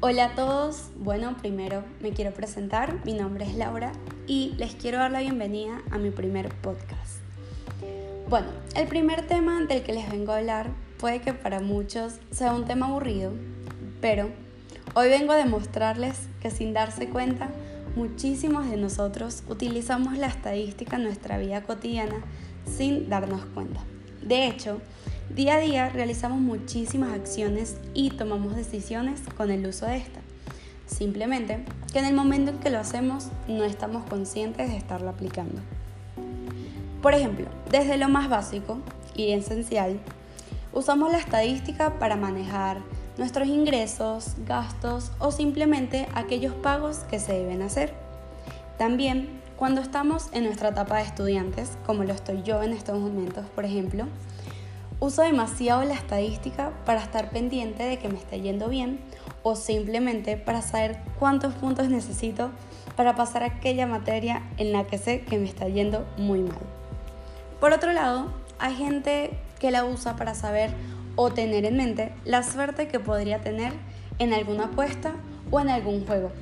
Hola a todos, bueno, primero me quiero presentar, mi nombre es Laura y les quiero dar la bienvenida a mi primer podcast. Bueno, el primer tema del que les vengo a hablar puede que para muchos sea un tema aburrido, pero hoy vengo a demostrarles que sin darse cuenta, muchísimos de nosotros utilizamos la estadística en nuestra vida cotidiana sin darnos cuenta. De hecho, Día a día realizamos muchísimas acciones y tomamos decisiones con el uso de esta. Simplemente que en el momento en que lo hacemos no estamos conscientes de estarlo aplicando. Por ejemplo, desde lo más básico y esencial, usamos la estadística para manejar nuestros ingresos, gastos o simplemente aquellos pagos que se deben hacer. También cuando estamos en nuestra etapa de estudiantes, como lo estoy yo en estos momentos, por ejemplo, Uso demasiado la estadística para estar pendiente de que me esté yendo bien o simplemente para saber cuántos puntos necesito para pasar aquella materia en la que sé que me está yendo muy mal. Por otro lado, hay gente que la usa para saber o tener en mente la suerte que podría tener en alguna apuesta o en algún juego.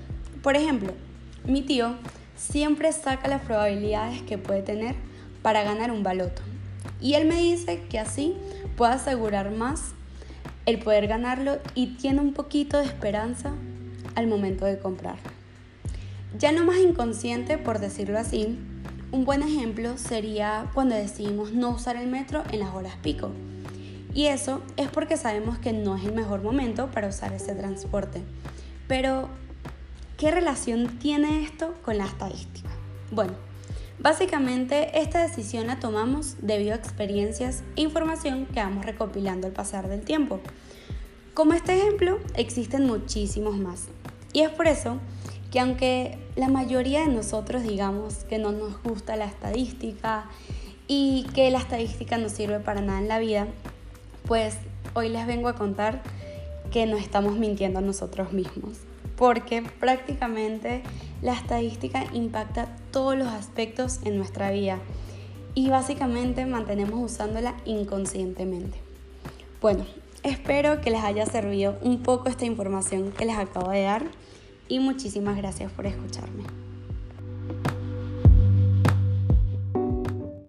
Por ejemplo, mi tío siempre saca las probabilidades que puede tener para ganar un baloto. Y él me dice que así puede asegurar más el poder ganarlo y tiene un poquito de esperanza al momento de comprarlo. Ya no más inconsciente, por decirlo así, un buen ejemplo sería cuando decidimos no usar el metro en las horas pico. Y eso es porque sabemos que no es el mejor momento para usar ese transporte. Pero, ¿qué relación tiene esto con la estadística? Bueno, Básicamente, esta decisión la tomamos debido a experiencias e información que vamos recopilando al pasar del tiempo. Como este ejemplo, existen muchísimos más. Y es por eso que aunque la mayoría de nosotros digamos que no nos gusta la estadística y que la estadística no sirve para nada en la vida, pues hoy les vengo a contar que nos estamos mintiendo a nosotros mismos porque prácticamente la estadística impacta todos los aspectos en nuestra vida y básicamente mantenemos usándola inconscientemente. Bueno, espero que les haya servido un poco esta información que les acabo de dar y muchísimas gracias por escucharme.